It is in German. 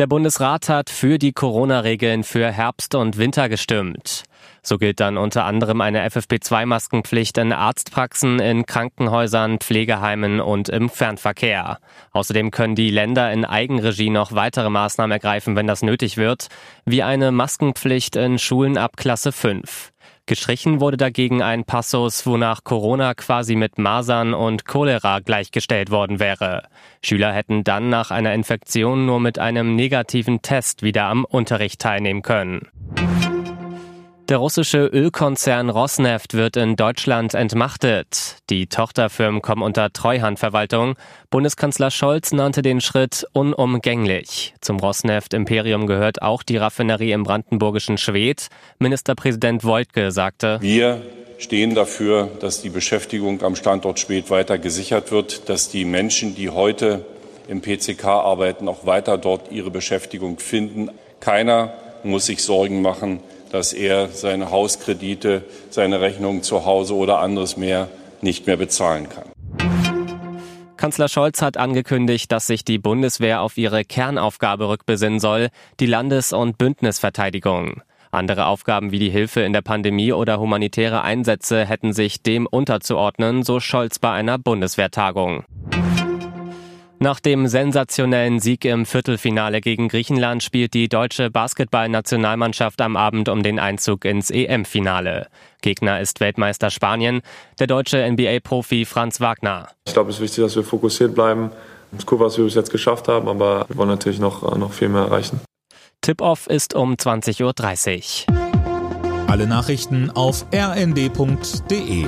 Der Bundesrat hat für die Corona-Regeln für Herbst und Winter gestimmt. So gilt dann unter anderem eine FFP2-Maskenpflicht in Arztpraxen, in Krankenhäusern, Pflegeheimen und im Fernverkehr. Außerdem können die Länder in Eigenregie noch weitere Maßnahmen ergreifen, wenn das nötig wird, wie eine Maskenpflicht in Schulen ab Klasse 5. Gestrichen wurde dagegen ein Passus, wonach Corona quasi mit Masern und Cholera gleichgestellt worden wäre. Schüler hätten dann nach einer Infektion nur mit einem negativen Test wieder am Unterricht teilnehmen können. Der russische Ölkonzern Rosneft wird in Deutschland entmachtet. Die Tochterfirmen kommen unter Treuhandverwaltung. Bundeskanzler Scholz nannte den Schritt unumgänglich. Zum Rosneft-Imperium gehört auch die Raffinerie im brandenburgischen Schwedt. Ministerpräsident Woltke sagte, Wir stehen dafür, dass die Beschäftigung am Standort Schwedt weiter gesichert wird, dass die Menschen, die heute im PCK arbeiten, auch weiter dort ihre Beschäftigung finden. Keiner muss sich Sorgen machen, dass er seine Hauskredite, seine Rechnungen zu Hause oder anderes mehr nicht mehr bezahlen kann. Kanzler Scholz hat angekündigt, dass sich die Bundeswehr auf ihre Kernaufgabe rückbesinnen soll, die Landes- und Bündnisverteidigung. Andere Aufgaben wie die Hilfe in der Pandemie oder humanitäre Einsätze hätten sich dem unterzuordnen, so Scholz bei einer Bundeswehrtagung. Nach dem sensationellen Sieg im Viertelfinale gegen Griechenland spielt die deutsche Basketballnationalmannschaft am Abend um den Einzug ins EM-Finale. Gegner ist Weltmeister Spanien, der deutsche NBA-Profi Franz Wagner. Ich glaube, es ist wichtig, dass wir fokussiert bleiben. Es ist cool, was wir bis jetzt geschafft haben, aber wir wollen natürlich noch, noch viel mehr erreichen. Tip-Off ist um 20.30 Uhr. Alle Nachrichten auf rnd.de